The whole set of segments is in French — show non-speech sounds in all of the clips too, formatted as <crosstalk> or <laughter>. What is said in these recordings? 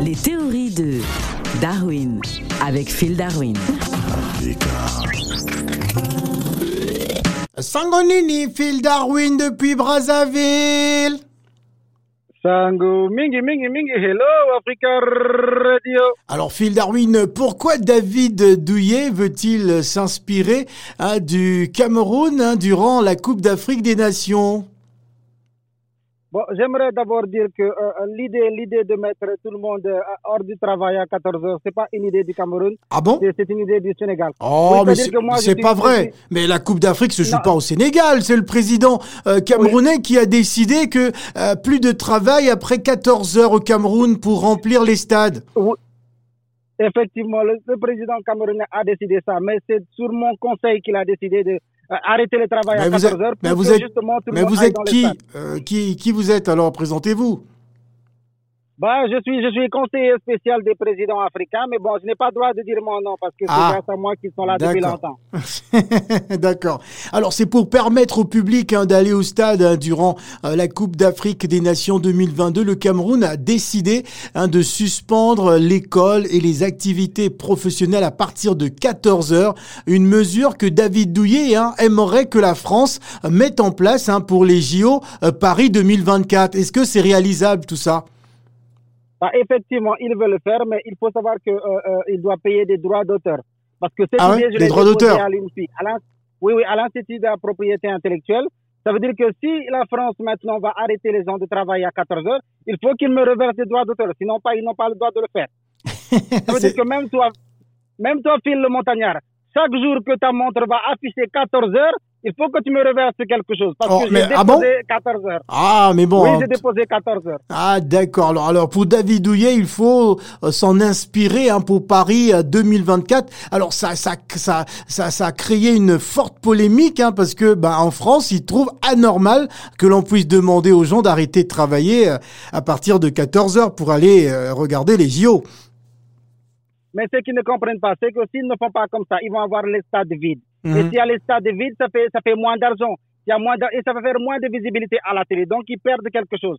Les théories de Darwin avec Phil Darwin. Sangonini, Phil Darwin depuis Brazzaville. Sango, mingi, mingi, mingi, hello, Africa Radio. Alors Phil Darwin, pourquoi David Douillet veut-il s'inspirer hein, du Cameroun hein, durant la Coupe d'Afrique des Nations? Bon, j'aimerais d'abord dire que euh, l'idée, l'idée de mettre tout le monde euh, hors du travail à 14 heures, c'est pas une idée du Cameroun. Ah bon? C'est une idée du Sénégal. Oh, Oui, mais c'est suis- pas vrai. Mais la Coupe d'Afrique se joue Non. pas au Sénégal. C'est le président euh, camerounais qui a décidé que euh, plus de travail après 14 heures au Cameroun pour remplir les stades. Effectivement, le, le président camerounais a décidé ça, mais c'est sur mon conseil qu'il a décidé de euh, arrêter le travail Mais à vous 14 êtes- heures mais pour vous que êtes- justement tout le Mais vous êtes qui. Euh, qui Qui vous êtes alors? Présentez-vous. Bah, je suis, je suis conseiller spécial des présidents africains, mais bon, je n'ai pas le droit de dire mon nom parce que c'est Ah. grâce à moi qu'ils sont là depuis longtemps. <laughs> D'accord. Alors c'est pour permettre au public hein, d'aller au stade hein, durant euh, la Coupe d'Afrique des Nations 2022. Le Cameroun a décidé hein, de suspendre l'école et les activités professionnelles à partir de 14 heures. Une mesure que David Douillet aimerait que la France euh, mette en place pour les JO euh, Paris 2024. Est-ce que c'est réalisable tout ça? Bah, effectivement, il veut le faire, mais il faut savoir que euh, euh, doit payer des droits d'auteur. Parce que cette Ah ouais, des droits d'auteur? oui, oui, à l'Institut de la propriété intellectuelle. Ça veut dire que si la France maintenant va arrêter les gens de travailler à 14 heures, il faut qu'ils me reversent des droits d'auteur. Sinon, pas, ils n'ont pas le droit de le faire. <laughs> Ça veut C'est- dire que même toi, même toi, Phil le montagnard, chaque jour que ta montre va afficher 14 heures, il faut que tu me reverses quelque chose. Parce Oh, que j'ai ah bon déposé 14 heures. Ah mais bon. Oui, j'ai déposé 14 heures. Ah d'accord. Alors, alors pour David Douillet, il faut euh, s'en inspirer hein, pour Paris euh, 2024. Alors ça ça ça ça ça a créé une forte polémique hein, parce que bah, en France, ils trouvent anormal que l'on puisse demander aux gens d'arrêter de travailler euh, à partir de 14 heures pour aller euh, regarder les JO. Mais ce qu'ils ne comprennent pas, c'est que s'ils ne font pas comme ça, ils vont avoir les stades vides. Et Mhm. s'il y a les stades vides, ça fait, ça fait moins d'argent. Il y a moins et ça va faire moins de visibilité à la télé. Donc, ils perdent quelque chose.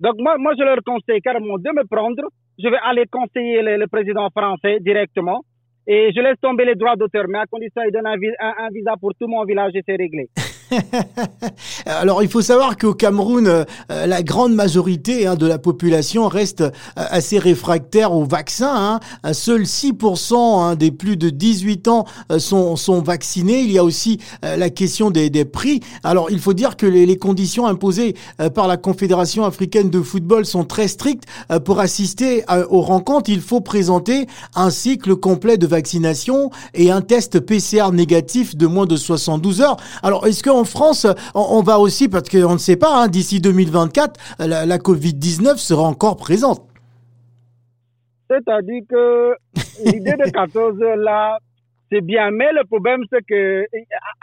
Donc, moi, moi, je leur conseille carrément de me prendre. Je vais aller conseiller le, le président français directement. Et je laisse tomber les droits d'auteur. Mais à condition qu'il donne un- un visa pour tout mon village et c'est réglé. <laughs> Alors il faut savoir qu'au Cameroun, euh, la grande majorité hein, de la population reste euh, assez réfractaire au vaccin. Hein. Seuls 6% hein, des plus de 18 ans euh, sont, sont vaccinés. Il y a aussi la question des, des prix. Alors il faut dire que les, conditions imposées par la Confédération africaine de football sont très strictes. Pour assister aux rencontres, il faut présenter un cycle complet de vaccination et un test PCR négatif de moins de 72 heures. Alors, est-ce qu'en France, on, on va aussi, parce qu'on ne sait pas, hein, d'ici 2024, la, la Covid-19 sera encore présente C'est-à-dire que l'idée de 14 heures là, c'est bien. Mais le problème, c'est que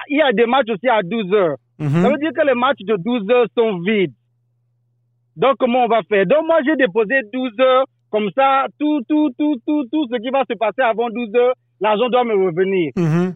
il y a des matchs aussi à 12 heures. Mhm. Ça veut dire que les matchs de 12 heures sont vides. Donc, comment on va faire? Donc, moi, j'ai déposé 12 heures. Comme ça, tout, tout, tout, tout, tout ce qui va se passer avant 12 heures, l'argent doit me revenir. Mhm.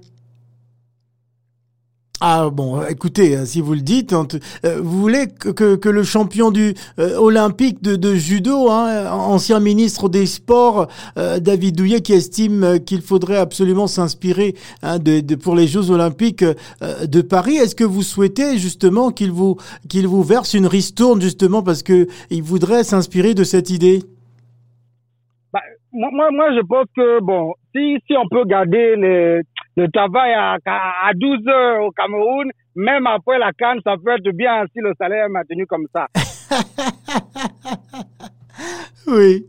Ah bon, écoutez, euh, si vous le dites, euh, vous voulez que, le champion du euh, olympique de, judo, hein, ancien ministre des Sports, David Douillet, qui estime qu'il faudrait absolument s'inspirer hein, pour les Jeux olympiques de Paris, est-ce que vous souhaitez justement qu'il vous verse une ristourne justement parce que il voudrait s'inspirer de cette idée? Bah, moi, moi, je pense que, bon, si, on peut garder le, le travail à, à 12 heures au Cameroun, même après la canne, ça peut être bien si le salaire est maintenu comme ça. <laughs> Oui.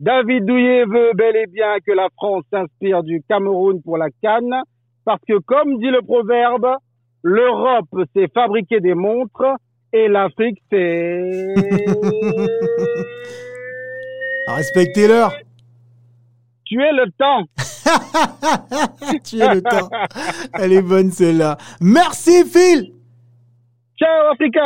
David Douillet veut bel et bien que la France s'inspire du Cameroun pour la canne, parce que comme dit le proverbe, l'Europe c'est fabriquer des montres et l'Afrique c'est... <laughs> Respectez-leur. tuer le temps. <laughs> <laughs> tu es le temps. Elle est bonne celle-là. Merci Phil. Ciao Africa